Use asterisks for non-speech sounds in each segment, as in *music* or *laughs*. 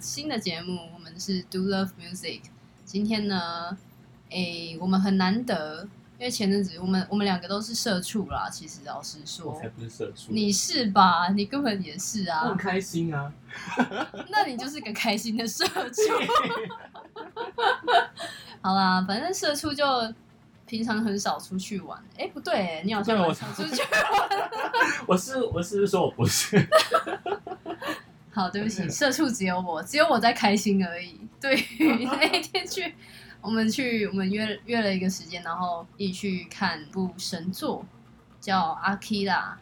新的节目我们是 Do Love Music，今天呢，诶，我们很难得，因为前阵子我们我们两个都是社畜啦，其实老实我说才。不是社畜，你是吧？你根本也是啊我很，开心啊。*laughs* 那你就是个开心的社畜。*laughs* 好啦，反正社畜就平常很少出去玩。哎、不对，你好像对我常出去玩。*laughs* 我是我是不是说我不是？*laughs* 好，对不起，社畜只有我，只有我在开心而已。对于 *laughs* 那一天去，我们去，我们约约了一个时间，然后一起去看部神作，叫《阿基拉》，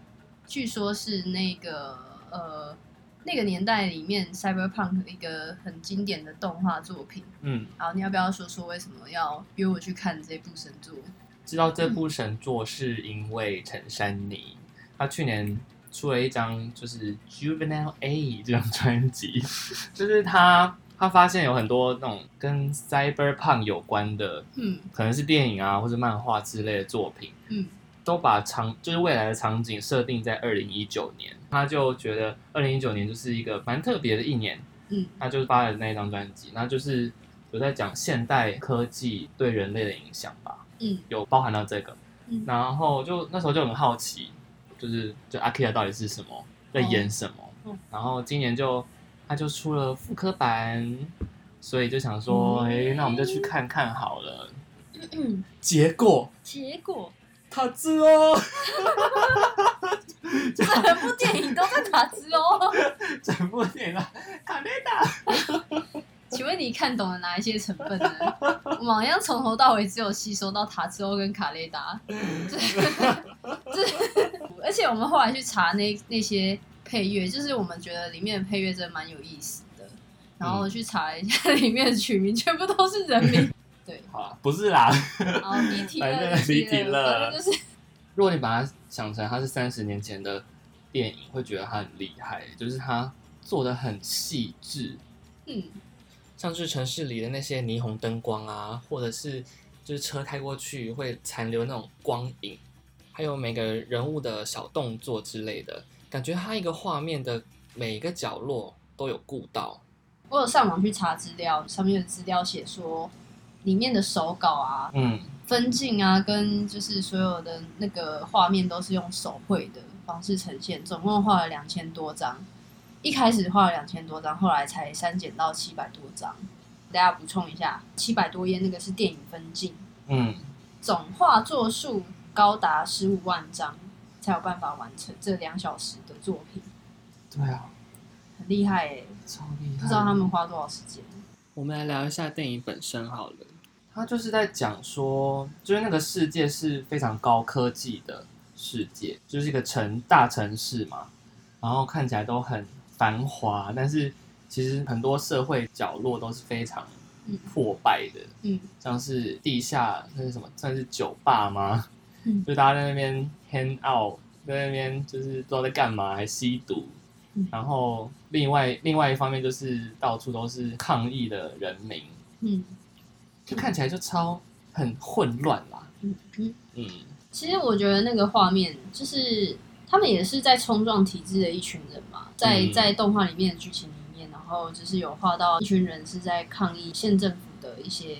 据说是那个呃那个年代里面 cyberpunk 一个很经典的动画作品。嗯，好，你要不要说说为什么要约我去看这部神作？知道这部神作是因为陈珊妮，她去年出了一张就是《Juvenile A》这张专辑，*laughs* 就是她她发现有很多那种跟 cyberpunk 有关的，嗯可能是电影啊或者漫画之类的作品，嗯都把场就是未来的场景设定在二零一九年，他就觉得二零一九年就是一个蛮特别的一年，嗯。他就发了那一张专辑，那就是有在讲现代科技对人类的影响吧，嗯。有包含到这个，嗯。然后就那时候就很好奇，就是就阿 Kira 到底是什么，在演什么，哦然后今年就他就出了复刻版，所以就想说，嗯。哎、那我们就去看看好了，嗯，结果结果他知 *laughs* 哦。整部电影都在塔兹哦。整部电影啊，卡内达。请问你看懂了哪一些成分呢？我们好像从头到尾只有吸收到塔兹欧跟卡雷达，这这，而且我们后来去查那那些配乐，就是我们觉得里面的配乐真的蛮有意思的，然后去查一下里面的曲名，全部都是人名。对，好啦，不是啦。哦离题了，反正离题了反正就是。如果你把它想成它是三十年前的电影，会觉得它很厉害，就是它做的很细致，嗯。像是城市里的那些霓虹灯光啊，或者是就是车开过去会残留那种光影，还有每个人物的小动作之类的，感觉它一个画面的每一个角落都有顾到。我有上网去查资料，上面的资料写说，里面的手稿啊、嗯，分镜啊，跟就是所有的那个画面都是用手绘的方式呈现，总共画了两千多张。一开始画了两千多张，后来才删减到七百多张。大家补充一下，七百多页那个是电影分镜，嗯，总画作数高达十五万张，才有办法完成这两小时的作品，对啊，很厉害哎、超厉害。不知道他们花多少时间。我们来聊一下电影本身好了。它就是在讲说，就是那个世界是非常高科技的世界，就是一个城大城市嘛，然后看起来都很繁华，但是其实很多社会角落都是非常嗯破败的，嗯像是地下那是什么，算是酒吧吗？嗯 *laughs* 就大家在那边 hang out，在那边就是不知道在干嘛，还吸毒。嗯然后另外另外一方面就是到处都是抗议的人民，嗯就看起来就超很混乱啦。嗯嗯。嗯其实我觉得那个画面就是他们也是在冲撞体制的一群人嘛，在嗯在动画里面的剧情里面，然后就是有画到一群人是在抗议县政府的一些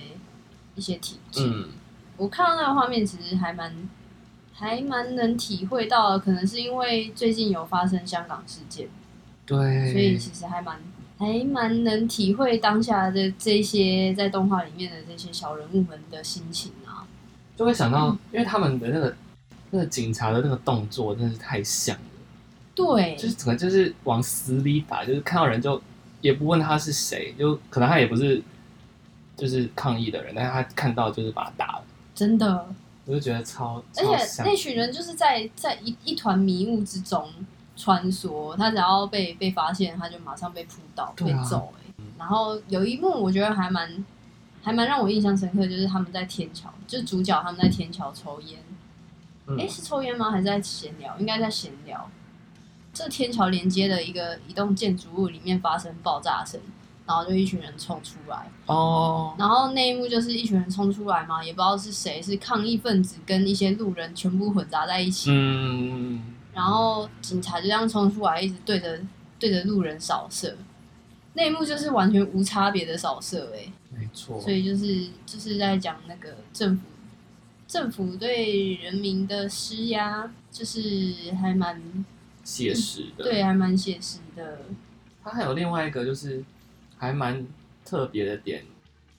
一些体制。嗯，我看到那个画面，其实还蛮还蛮能体会到，可能是因为最近有发生香港事件，对，所以其实还蛮还蛮能体会当下的这些在动画里面的这些小人物们的心情啊。就会想到，因为他们的那个那个警察的那个动作真的是太像了，对，就是整个就是往死里打，就是看到人就也不问他是谁，就可能他也不是就是抗议的人，但是他看到就是把他打了，真的。我就觉得超而且那群人就是在在一一团迷雾之中穿梭，他只要被被发现，他就马上被扑倒、啊被揍、欸。然后有一幕我觉得还蛮还蛮让我印象深刻，就是他们在天桥，就是主角他们在天桥抽烟。嗯诶，是抽烟吗？还是在闲聊？应该在闲聊。这天桥连接的一个一栋建筑物里面发生爆炸声，然后就一群人冲出来，哦，然后那一幕就是一群人冲出来嘛，也不知道是谁，是抗议分子跟一些路人全部混杂在一起。嗯，然后警察就这样冲出来，一直对着对着路人扫射，那一幕就是完全无差别的扫射、欸，没错，所以就是就是在讲那个政府政府对人民的施压，就是还蛮写实的。对，还蛮写实的。它还有另外一个就是还蛮特别的点，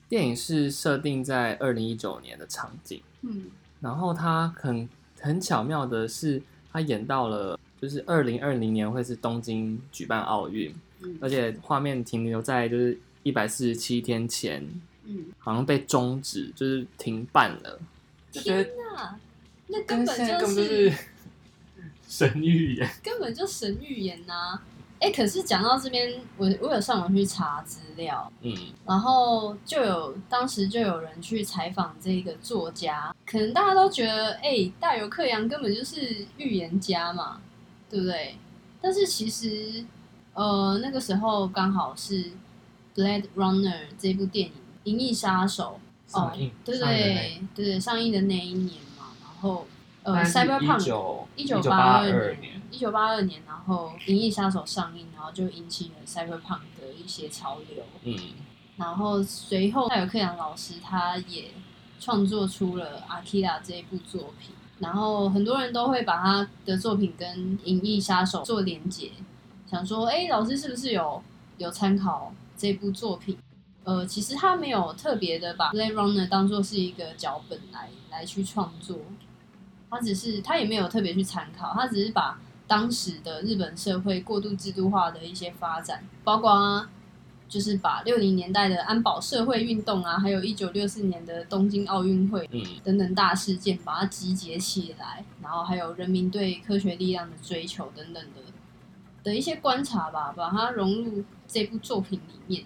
电影是设定在二零一九年的场景，嗯然后它很很巧妙的是，它演到了就是二零二零年会是东京举办奥运，嗯。而且画面停留在就是一百四十七天前，嗯，好像被终止，就是停办了，就觉天得哪，那根本就就是是神预言。根本就神预言呐、哎、可是讲到这边，我我有上网去查资料，嗯，然后就有当时就有人去采访这个作家，可能大家都觉得，哎、大有克洋根本就是预言家嘛，对不对？但是其实，呃，那个时候刚好是《Blade Runner》这部电影《银翼杀手》上映哦，对对对对，上映的那一年嘛，然后呃，Cyberpunk 九一九八八二年，一九八二年，然后《银翼杀手》上映，然后就引起了 Cyberpunk 的一些潮流。嗯，然后随后，戴有克洋老师他也创作出了《阿基拉》这一部作品，然后很多人都会把他的作品跟《银翼杀手》做连结，想说，哎，老师是不是有有参考这部作品？呃，其实他没有特别的把《Blade Runner》当做是一个脚本来来去创作，他只是他也没有特别去参考，他只是把当时的日本社会过度制度化的一些发展，包括就是把六零年代的安保社会运动啊，还有一九六四年的东京奥运会嗯等等大事件，把它集结起来，然后还有人民对科学力量的追求等等的的一些观察吧，把它融入这部作品里面，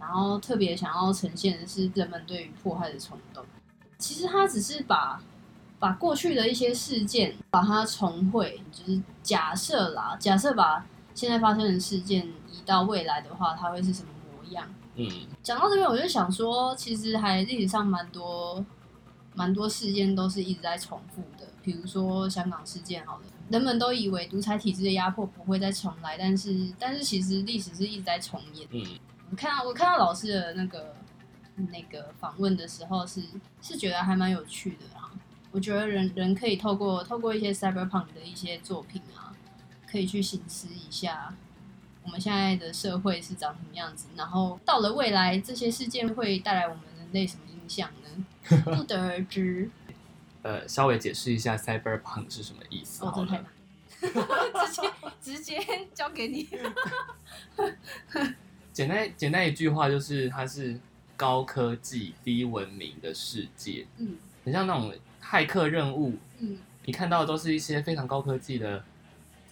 然后特别想要呈现的是人们对于迫害的冲动。其实他只是把把过去的一些事件把它重绘，就是假设啦，假设把现在发生的事件移到未来的话，它会是什么模样？嗯讲到这边，我就想说，其实还历史上蛮多蛮多事件都是一直在重复的，比如说香港事件，好了，人们都以为独裁体制的压迫不会再重来，但是但是其实历史是一直在重演。嗯我看到我看到老师的那个那个访问的时候是，是觉得还蛮有趣的啊。我觉得人人可以透过透过一些 cyberpunk 的一些作品啊，可以去醒思一下我们现在的社会是长什么样子，然后到了未来这些事件会带来我们人类什么影响呢？不得而知。*laughs* 呃，稍微解释一下 cyberpunk 是什么意思哦，好真的太了。难，*laughs* 直接直接交给你。*laughs* 简单简单一句话就是，它是高科技低文明的世界，嗯很像那种骇客任务，嗯你看到的都是一些非常高科技的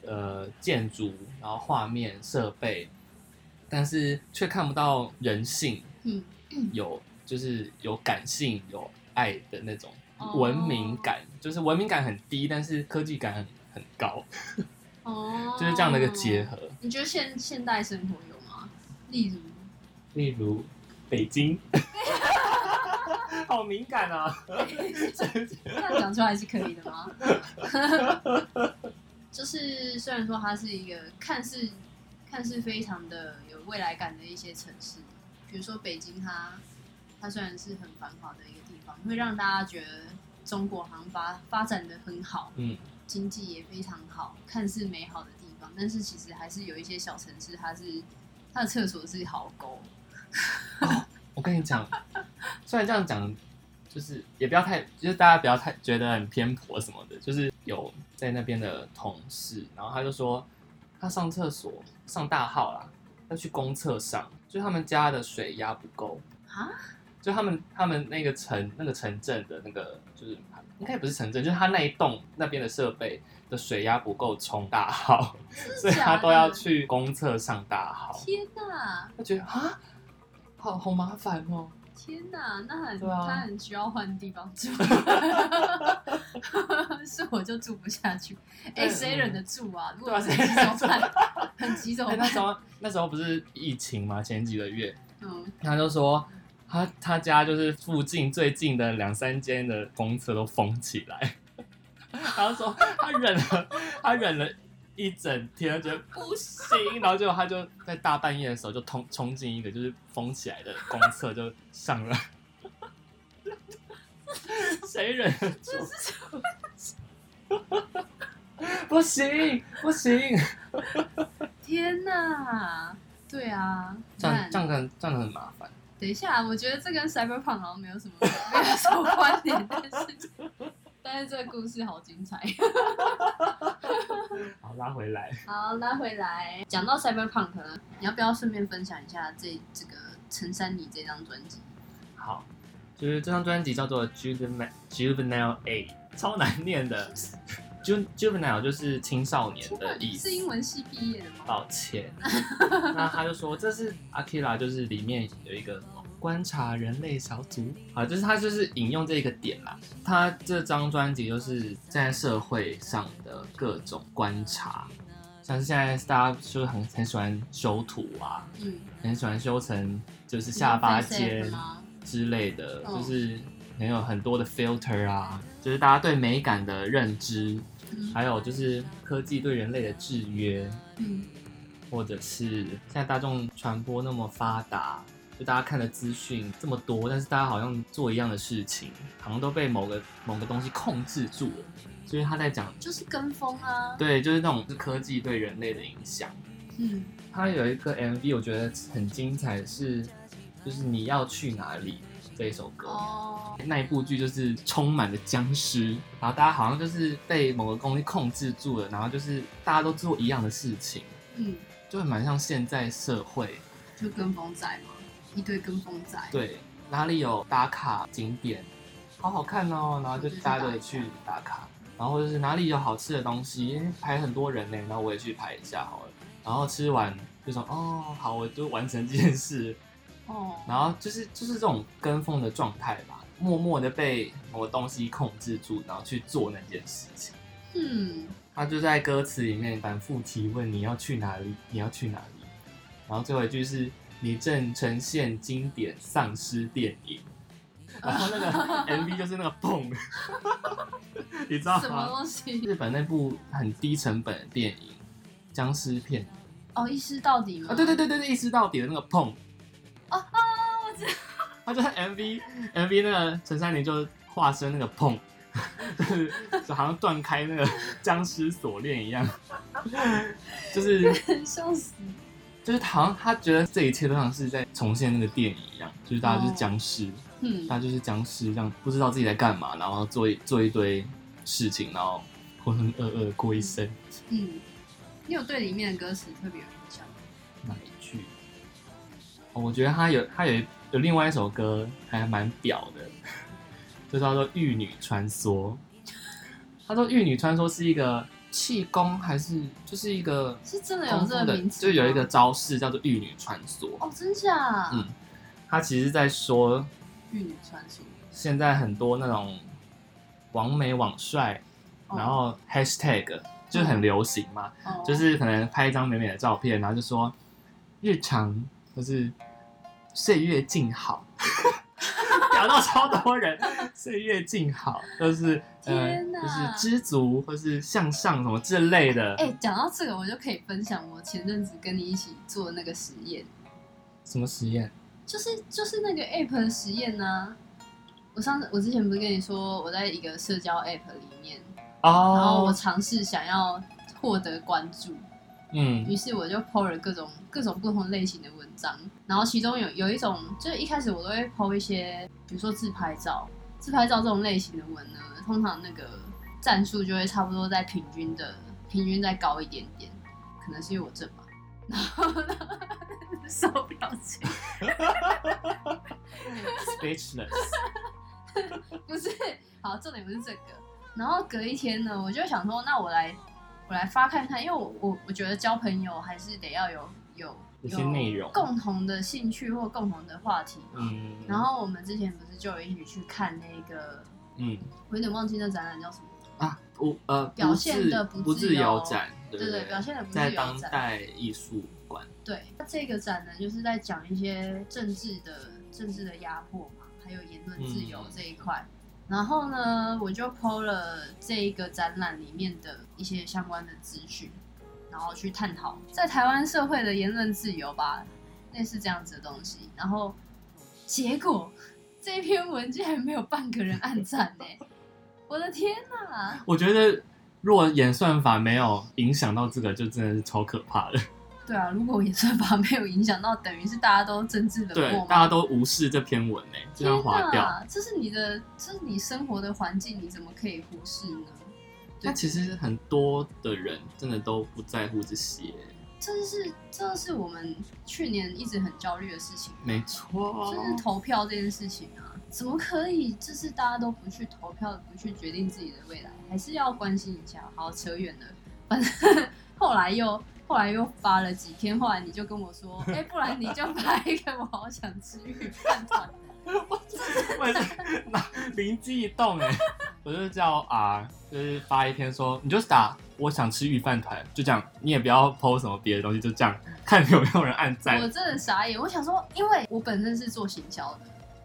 呃建筑，然后画面设备，但是却看不到人性，嗯，有就是有感性、有爱的那种哦文明感，就是文明感很低，但是科技感很很高，哦，*laughs* 就是这样的一个结。合。你觉得现现代生活有吗？例如，例如北京，*laughs* 好敏感啊！*laughs* 这样讲出来是可以的吗？*laughs* 就是虽然说它是一个看似看似非常的有未来感的一些城市，比如说北京它，它虽然是很繁华的一个地方，会让大家觉得中国好像发发展的很好，嗯，经济也非常好，看似美好的地方，但是其实还是有一些小城市，它是它的厕所是壕沟。我跟你讲，虽然这样讲，就是也不要太，就是大家不要太觉得很偏颇什么的。就是有在那边的同事，然后他就说，他上厕所上大号啦，要去公厕上，就他们家的水压不够啊，就他们他们那个城那个城镇的那个就是应该也不是城镇，就是他那一栋那边的设备的水压不够冲大号，所以他都要去公厕上大号。天哪！他觉得啊，好好麻烦哦。天哪，那很、啊他很需要换地方住，*laughs* 是我就住不下去。哎、对谁忍得住啊？如果很急怎么办？很急怎么哎，那？时候那时候不是疫情嘛，前几个月，嗯，他就说他他家就是附近最近的两三间的公厕都封起来，*laughs* 然后说他忍了，他忍了一整天，觉得不行，然后结果他就在大半夜的时候就冲冲进一个就是封起来的公厕就上了，*laughs* 谁忍得住？不行不行，天哪！对啊，这样看这样很这样很麻烦。等一下，我觉得这跟 Cyberpunk 好像没有什么没有什么关联，但是但是这个故事好精彩。*laughs* 好，拉回来。*laughs* 好，拉回来，讲到 Cyberpunk 呢，你要不要顺便分享一下这这个陈珊妮这张专辑？好，就是这张专辑叫做 Juvenile Juvenile A，超难念的。Ju Juvenile 就是青少年的意思是。英文系毕业的吗？抱歉，那他就说这是 Akira，就是里面有一个观察人类小组啊，就是他就是引用这个点啦。他这张专辑就是在社会上的各种观察，像是现在大家就是很很喜欢修图啊，嗯，很喜欢修成就是下巴尖？之类的，嗯就是很有很多的 filter 啊，就是大家对美感的认知，嗯还有就是科技对人类的制约。嗯或者是现在大众传播那么发达，就大家看的资讯这么多，但是大家好像做一样的事情，好像都被某个某个东西控制住了。所以他在讲，就是跟风啊。对，就是那种是科技对人类的影响。嗯他有一个 MV，我觉得很精彩，是就是你要去哪里这一首歌。哦，那一部剧就是充满了僵尸，然后大家好像就是被某个东西控制住了，然后就是大家都做一样的事情，嗯，就很蛮像现在社会就跟风仔嘛，一堆跟风仔。，对，哪里有打卡景点，好好看哦，然后就大家都去打卡，然后就是哪里有好吃的东西，排很多人呢，然后我也去排一下好了，然后吃完就说哦好，我就完成这件事，哦，然后就是就是这种跟风的状态吧，默默的被某个东西控制住，然后去做那件事情。嗯，他就在歌词里面反复提问你要去哪里，你要去哪里，然后最后一句是你正呈现经典丧尸电影，然后那个 MV 就是那个碰，*laughs* 你知道什么？东西？日本那部很低成本的电影僵尸片哦，一尸到底吗？啊，对对对对对，一尸到底的那个砰，哦哦，我知道。他就是 MV MV 那个陈珊妮就化身那个砰，就 *laughs* 是就好像断开那个僵尸锁链一样，就是 *laughs* 笑死。就是好像他觉得这一切都像是在重现那个电影一样，就是大家就是僵尸，嗯大家就是僵尸，这样不知道自己在干嘛，然后做一做一堆事情，然后浑浑噩噩过一生。嗯，你有对里面的歌词特别有印象吗？哪一句？哦，我觉得他有他有有另外一首歌还蛮屌的，*laughs* 就叫做《玉女穿梭》。他说《玉女穿梭》是一个气功还是就是一个是真的有这个名字就有一个招式叫做玉女穿梭。哦，真假？嗯他其实在说玉女穿梭。现在很多那种网美网帅，哦然后 hashtag 就很流行嘛，哦就是可能拍一张美美的照片，然后就说日常就是岁月静好，*laughs* 聊到超多人，岁月静好，就是 *laughs* 呃天哪。就是知足或是向上什么之类的，哎、讲到这个，我就可以分享我前阵子跟你一起做的那个实验，什么实验？就是就是那个 app 的实验呢、我上次我之前不是跟你说我在一个社交 app 里面，然后我哦，尝试想要获得关注，嗯。于是我就 po 了各种各种不同类型的文章，然后其中有有一种就是一开始我都会 po 一些，比如说自拍照，自拍照这种类型的文呢，通常那个赞数就会差不多在平均的平均再高一点点，可能是因为我正吧，然后呢，手表情，speechless，*laughs* 不是好，重点不是这个，然后隔一天呢，我就想说，那我来我来发看看，因为我我我觉得交朋友还是得要有有有些内容共同的兴趣或共同的话题嘛。嗯，然后我们之前不是就有一起去看那个，嗯我有点忘记那展览叫什么，啊，不呃，表现的不自不自由由展，对不对对，表现的不是在有展。当代艺术馆，对，那这个展呢，就是在讲一些政治的政治的压迫嘛，还有言论自由嗯这一块。然后呢，我就 PO 了这一个展览里面的一些相关的资讯，然后去探讨在台湾社会的言论自由吧，类似这样子的东西。然后结果这篇文竟然没有半个人按赞呢！我的天哪！我觉得如果演算法没有影响到这个，就真的是超可怕的。*laughs* 对啊，如果演算法没有影响到，等于是大家都政治冷对漠，吗？大家都无视这篇文呢，就这样划掉。这是你的，这是你生活的环境，你怎么可以忽视呢？那其实很多的人真的都不在乎这些，这是这是我们去年一直很焦虑的事情，没错。就是投票这件事情啊，怎么可以？就是大家都不去投票，不去决定自己的未来，还是要关心一下。好，扯远了，反正 *laughs* 后来又后来又发了几天，后来你就跟我说，哎、不然你就拍一个我好想吃鱼饭团。我也是那灵机一动哎，我就叫啊，就是发一篇说，你就打我想吃鱼饭团，就这样，你也不要 PO 什么别的东西，就这样看有没有人按我。真的傻眼，我想说，因为我本身是做行销的，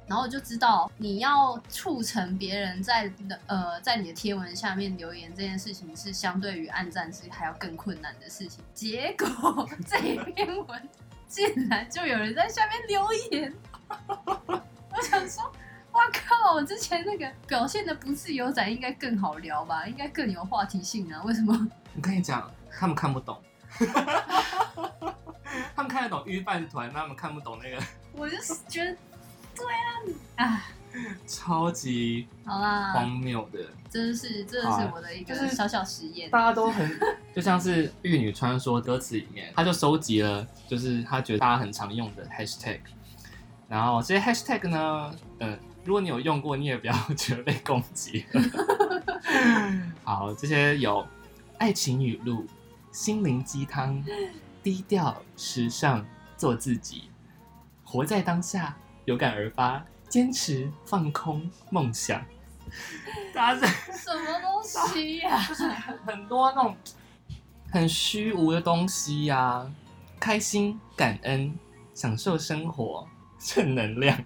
然后我就知道你要促成别人在呃在你的贴文下面留言这件事情，是相对于按赞是还要更困难的事情。结果这篇文竟然就有人在下面留言，我想说。哇靠！我之前那个表现的不自由仔应该更好聊吧，应该更有话题性啊？为什么？*laughs* 我跟你讲，他们看不懂，*laughs* 他们看得懂预饭团，他们看不懂那个我就是觉得，对啊，啊，超级好啦，荒谬的。真的是这是我的一个就是小小实验。大家都很，就像是《玉女传说》歌词里面，他就收集了，就是他觉得大家很常用的 hashtag，然后这些 hashtag 呢，嗯、如果你有用过，你也不要 *laughs* 觉得被攻击。*laughs* 好，这些有爱情语录、心灵鸡汤、低调、时尚、做自己、活在当下、有感而发、坚持、放空、梦想。大家是什么东西呀 *laughs* 就是、很多那种很虚无的东西呀、开心、感恩、享受生活、正能量，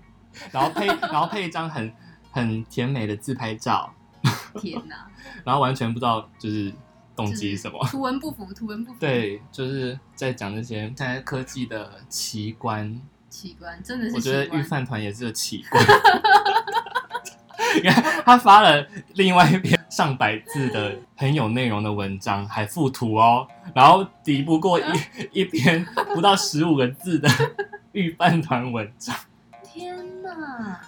然后配然后配一张很很甜美的自拍照，天哪！*laughs* 然后完全不知道就是动机是什么。图文不符，图文不符。，对，就是在讲那些现在科技的奇观，奇观真的是我觉得奇观御饭团也是个奇观。*laughs* 你看，他发了另外一篇上百字的很有内容的文章，还附图哦，然后抵不过一 *laughs* 一篇不到十五个字的御饭团文章。天哪！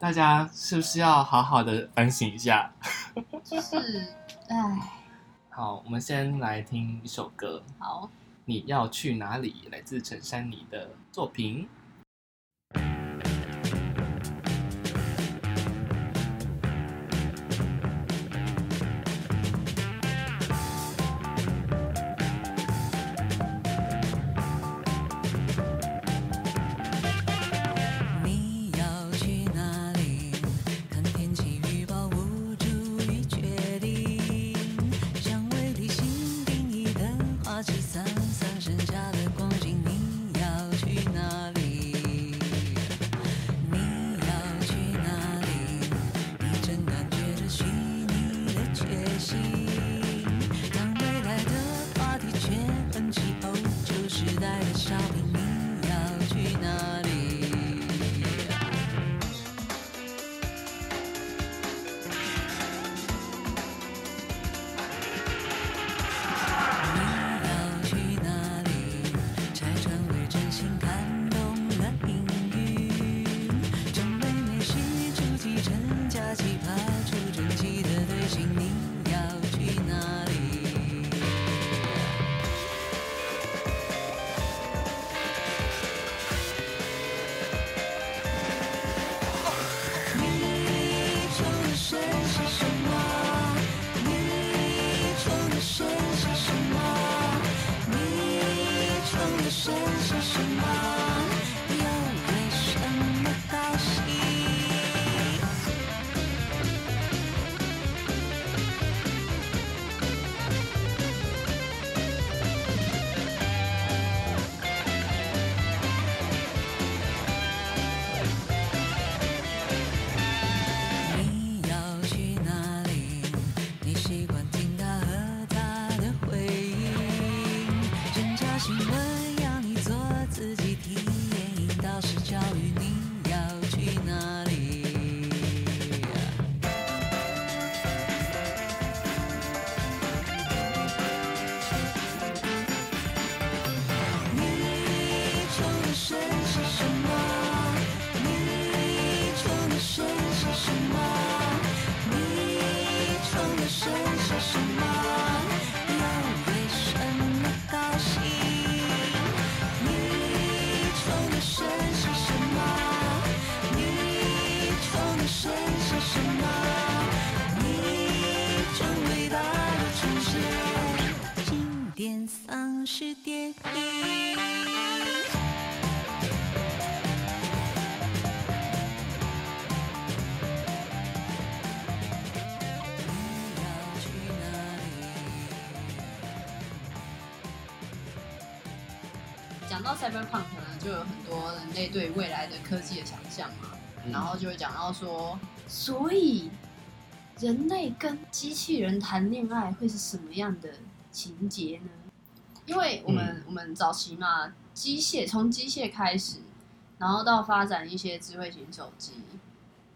大家是不是要好好的反省一下？就是，唉，好，我们先来听一首歌，好，《你要去哪里》，来自陈珊妮的作品。到 cyberpunk 呢，就有很多人类对未来的科技的想象嘛，嗯然后就会讲到说，所以人类跟机器人谈恋爱会是什么样的情节呢？因为我们、嗯我们早期嘛，机械从机械开始，然后到发展一些智慧型手机，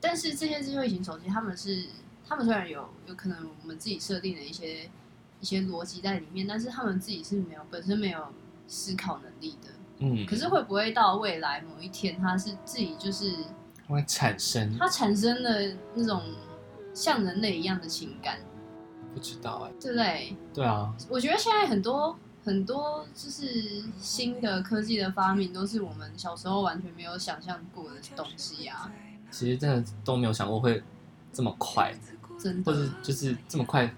但是这些智慧型手机，他们是他们虽然有有可能我们自己设定的一些一些逻辑在里面，但是他们自己是没有本身没有思考能力的。嗯，可是会不会到未来某一天，他是自己就是会产生他产生了那种像人类一样的情感，不知道哎，对不对？对啊，我觉得现在很多很多就是新的科技的发明，都是我们小时候完全没有想象过的东西啊！其实真的都没有想过会这么快，真的。或者，就是这么快，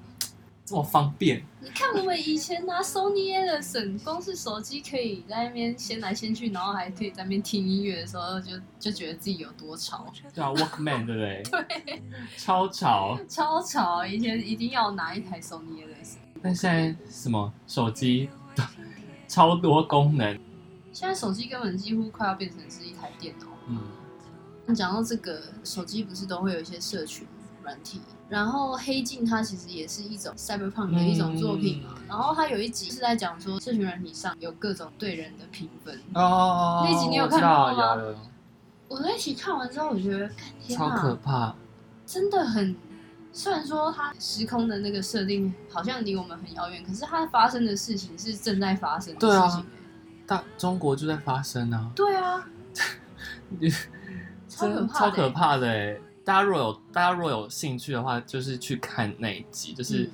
这么方便。你看我们以前拿 Sony Ericsson，光是手机可以在那边先来先去，然后还可以在那边听音乐的时候，就就觉得自己有多潮。对啊，Walkman 对不对？*laughs* 对，超潮。超潮！以前一定要拿一台 Sony Ericsson，但现在什么手机 *laughs* 超多功能，现在手机根本几乎快要变成是一台电脑。嗯，讲到这个，手机不是都会有一些社群软体，然后《黑镜》它其实也是一种 cyberpunk 的一种作品嘛。然后它有一集是在讲说，社群软体上有各种对人的评分。哦，那集你有看过吗道有有我那一集看完之后，我觉得，超可啊，怕。真的很。虽然说它时空的那个设定好像离我们很遥远，可是它发生的事情是正在发生的事情、欸。大中国就在发生啊，对啊，*laughs* 超可怕的欸超可怕的哎！大家若有大家若有兴趣的话，就是去看那一集，就是嗯。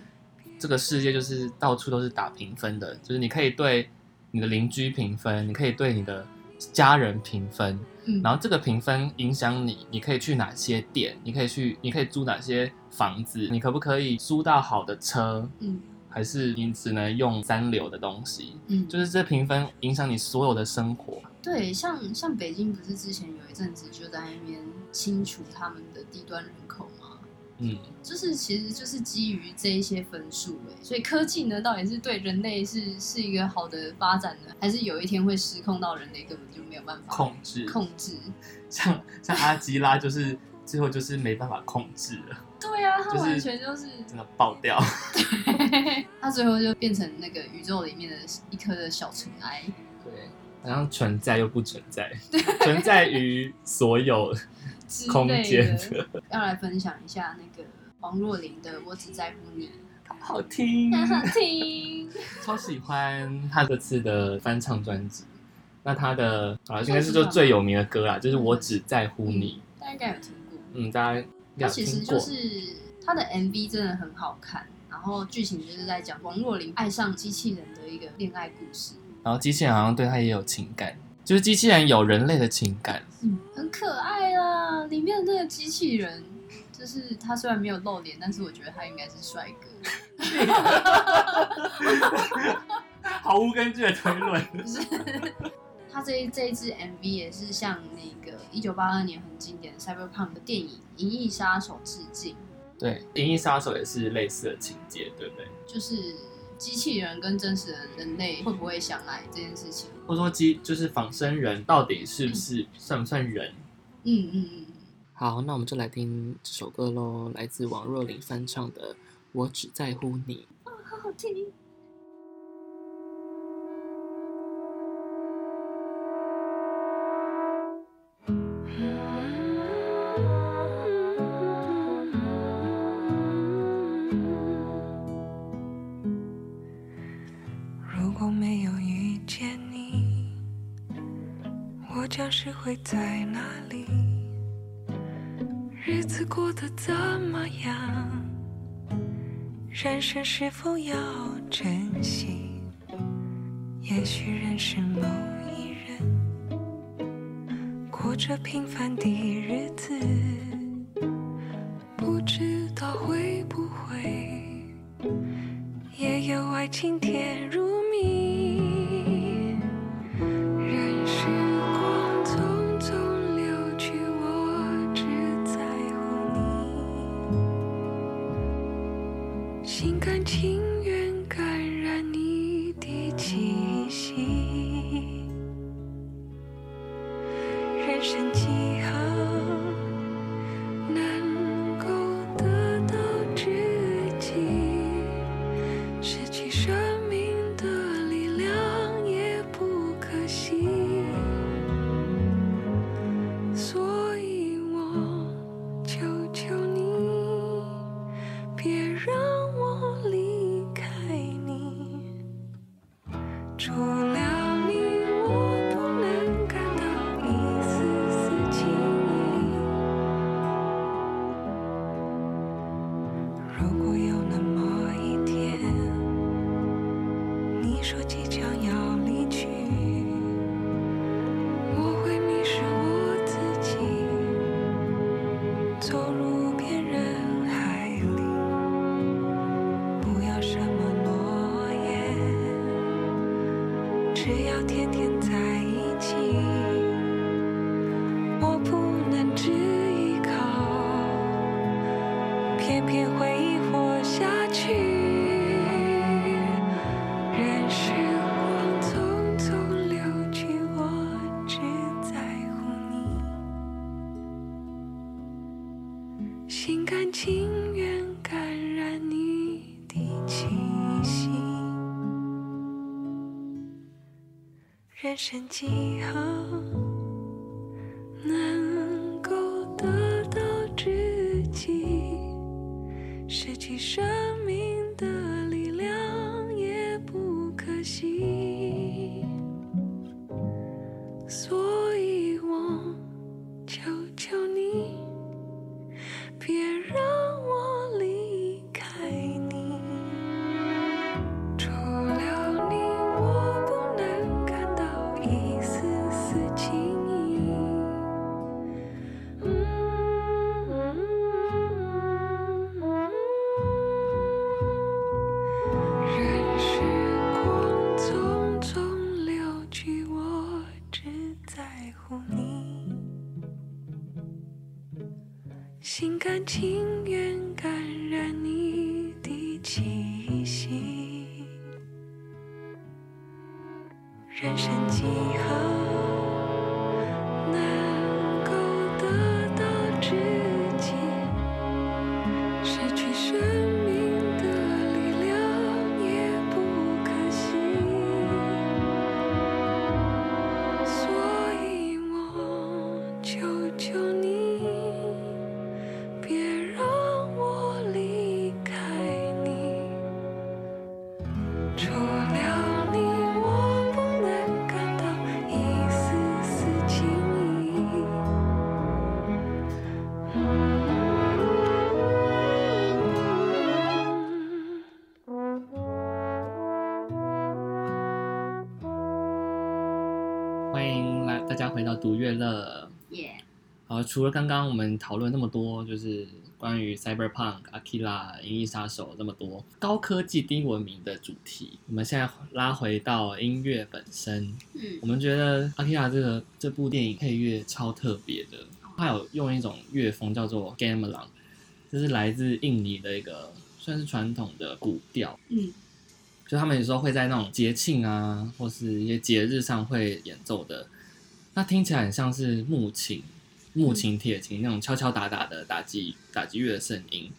这个世界就是到处都是打评分的，就是你可以对你的邻居评分，你可以对你的家人评分，嗯，然后这个评分影响你，你可以去哪些店，你可以去，你可以租哪些房子，你可不可以租到好的车，嗯还是你只能用三流的东西？嗯，就是这评分影响你所有的生活。对，像像北京不是之前有一阵子就在那边清除他们的低端人口吗？嗯，就是其实就是基于这一些分数哎，所以科技呢到底是对人类是是一个好的发展呢，还是有一天会失控到人类根本就没有办法控制，控制？*laughs* 像像阿基拉就是最后就是没办法控制了，对啊，他完全就是，真的爆掉。*laughs* 他最后就变成那个宇宙里面的一颗的小尘埃。对，好像存在又不存在，存在于所有空类间的，要来分享一下那个王若琳的《我只在乎你好听》，很好听。*laughs* 超喜欢他这次的翻唱专辑。那他的啊，应该是就最有名的歌啦，就是我只在乎你。大家应该有听过。嗯，大家它。其实就是它的 MV 真的很好看，然后剧情就是在讲王若琳爱上机器人的一个恋爱故事，然后机器人好像对他也有情感，就是机器人有人类的情感。嗯，很可爱啊。里面的那个机器人，就是他虽然没有露脸，但是我觉得他应该是帅哥。*laughs* 毫无根据的推论。*laughs* 他这一这一支 MV 也是向那个一九八二年很经典的 Cyberpunk 的电影《银翼杀手》致敬，对，《银翼杀手》也是类似的情节，对不对？就是机器人跟真实的人类会不会相爱这件事情。或者说机就是仿生人到底是不是算不算人？嗯嗯嗯。好，那我们就来听这首歌喽，来自王若琳翻唱的《我只在乎你》。啊好好听。是会在哪里？日子过得怎么样？人生是否要珍惜？也许认识某一人，过着平凡的日子，不知道会不会也有爱情甜如人几何能够得到知己，失去生命的力量也不可惜。所回到读乐乐。耶、好，除了刚刚我们讨论那么多，就是关于 Cyberpunk、Akira、银翼杀手这么多高科技低文明的主题，我们现在拉回到音乐本身。嗯我们觉得 Akira 这个这部电影配乐超特别的，它有用一种乐风叫做 Gamelan，这是来自印尼的一个算是传统的古调，嗯就他们有时候会在那种节庆啊，或是一些节日上会演奏的，那听起来很像是木琴、木琴、铁琴那种敲敲打打的打击打击乐的声音。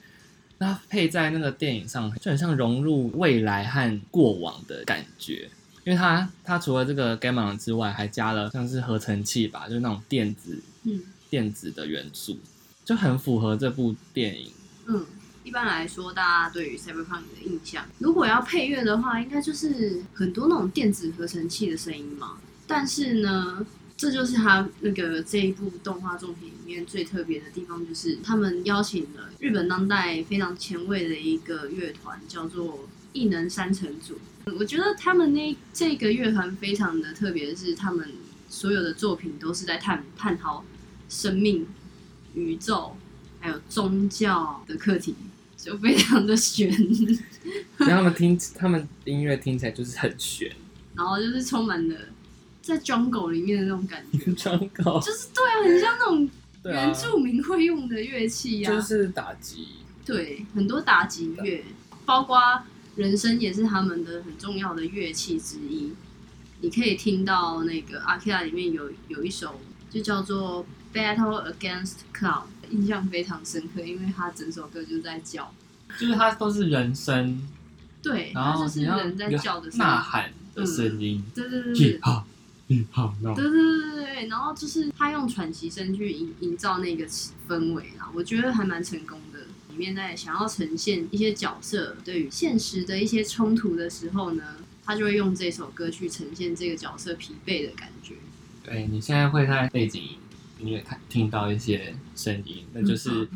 那配在那个电影上，就很像融入未来和过往的感觉。因为它它除了这个 g a m m 之外，还加了像是合成器吧，就是那种电子嗯电子的元素，就很符合这部电影。嗯，一般来说，大家对于 Cyberpunk 的印象，如果要配乐的话，应该就是很多那种电子合成器的声音嘛。但是呢，这就是他那个这一部动画作品里面最特别的地方，就是他们邀请了日本当代非常前卫的一个乐团，叫做异能三成组。我觉得他们那这个乐团非常的特别，是他们所有的作品都是在探探讨生命、宇宙还有宗教的课题，就非常的悬，然后他们听他们音乐听起来就是很悬，*laughs* 然后就是充满了在 jungle 里面的那种感觉，*laughs* 糟糕，就是对啊，很像那种原，住民会用的乐器呀、就是打击，对，很多打击乐，包括人声也是他们的很重要的乐器之一。你可以听到那个阿 k a 里面有有一首就叫做《Battle Against Cloud》，印象非常深刻，因为他整首歌就在叫，就是它都是人声，对，然后他就是人在叫的声音，呐喊的声音，对对对。哈嘻哈，然后对对对对对，然后就是他用喘息声去营营造那个氛围啦，我觉得还蛮成功的。里面在想要呈现一些角色对于现实的一些冲突的时候呢，他就会用这首歌去呈现这个角色疲惫的感觉。对你现在会在背景音乐看听到一些声音，那 *laughs* 就是，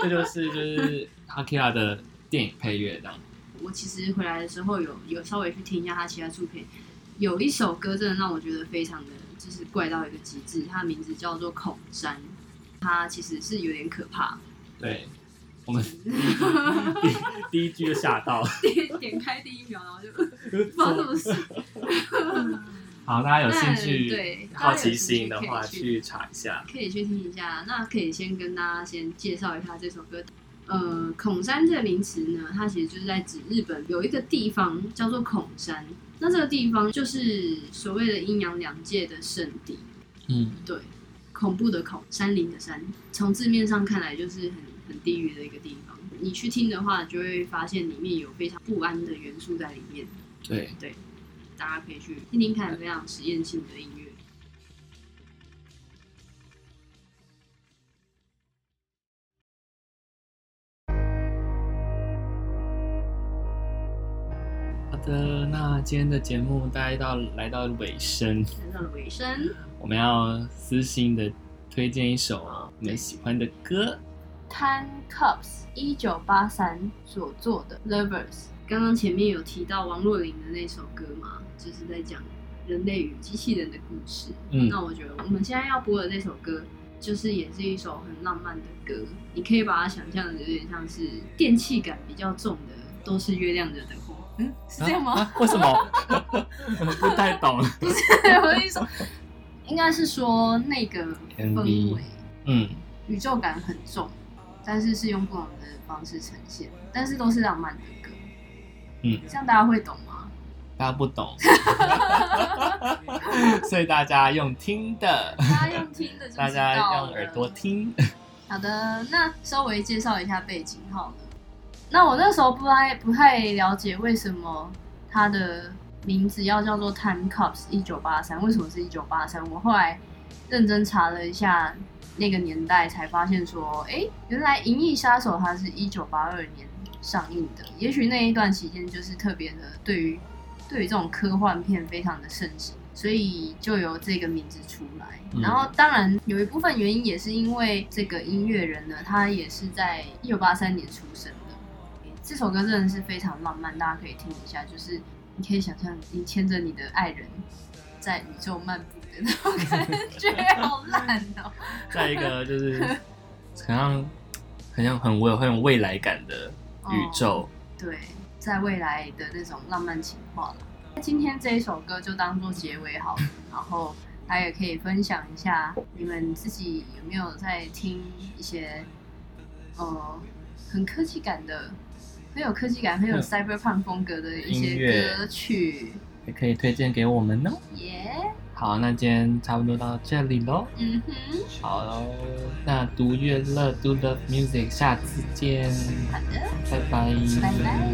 这就是就是阿 k 亚的电影配乐这样。我其实回来的时候有有稍微去听一下他其他作品，有一首歌真的让我觉得非常的就是怪到一个极致，它的名字叫做《恐山》，它其实是有点可怕。对，我们 *laughs* 第第一句就吓到。点点开第一秒，然后就不知道什么事。*laughs* 好，大家有兴趣、对好奇心的话，去查一下。可以去听一下。那可以先跟大家先介绍一下这首歌。呃，孔山这个名词呢，它其实就是在指日本有一个地方叫做孔山，那这个地方就是所谓的阴阳两界的圣地。嗯，对，恐怖的恐，山林的山，从字面上看来就是很很地狱的一个地方。你去听的话，就会发现里面有非常不安的元素在里面。对，大家可以去听听看，非常实验性的音乐。好的，那今天的节目大概到来到尾声，来到了尾声，我们要私心的推荐一首你们喜欢的歌。Ten Cups 一九八三所做的 Lovers。刚刚前面有提到王若琳的那首歌嘛，就是在讲人类与机器人的故事。嗯那我觉得我们现在要播的这首歌，就是也是一首很浪漫的歌。你可以把它想象的有点像是电器感比较重的，都是月亮惹的祸。嗯，是这样吗？啊啊为什么？*laughs* 不太懂。我的意思说，应该是说那个氛围。嗯，宇宙感很重，但是是用不同的方式呈现，但是都是浪漫的歌。嗯，这样大家会懂吗？大家不懂，*laughs* 所以大家用听的，大家用听的大家用耳朵。听。好的，那稍微介绍一下背景好了。那我那时候不太不太了解为什么它的名字要叫做 Time Cups 一九八三，为什么是一九八三？我后来认真查了一下那个年代，才发现说，哎，原来《银翼杀手》它是一九八二年上映的，也许那一段期间就是特别的对于对于这种科幻片非常的盛行，所以就由这个名字出来。嗯然后当然有一部分原因也是因为这个音乐人呢，他也是在一九八三年出生的。这首歌真的是非常浪漫，大家可以听一下，就是你可以想象你牵着你的爱人在宇宙漫步的那种感觉，*laughs* 好烂哦。再一个就是很像很像很有很有未来感的宇宙。对，在未来的那种浪漫情话了。今天这一首歌就当做结尾好了，然后大家也可以分享一下你们自己有没有在听一些呃很科技感的、很有科技感、很有嗯 *laughs* cyberpunk 风格的一些歌曲，也可以推荐给我们哦。耶、好，那今天差不多到这里喽。嗯哼，好喽，那读乐乐 Do Love Music，下次见，好的，拜拜，拜拜。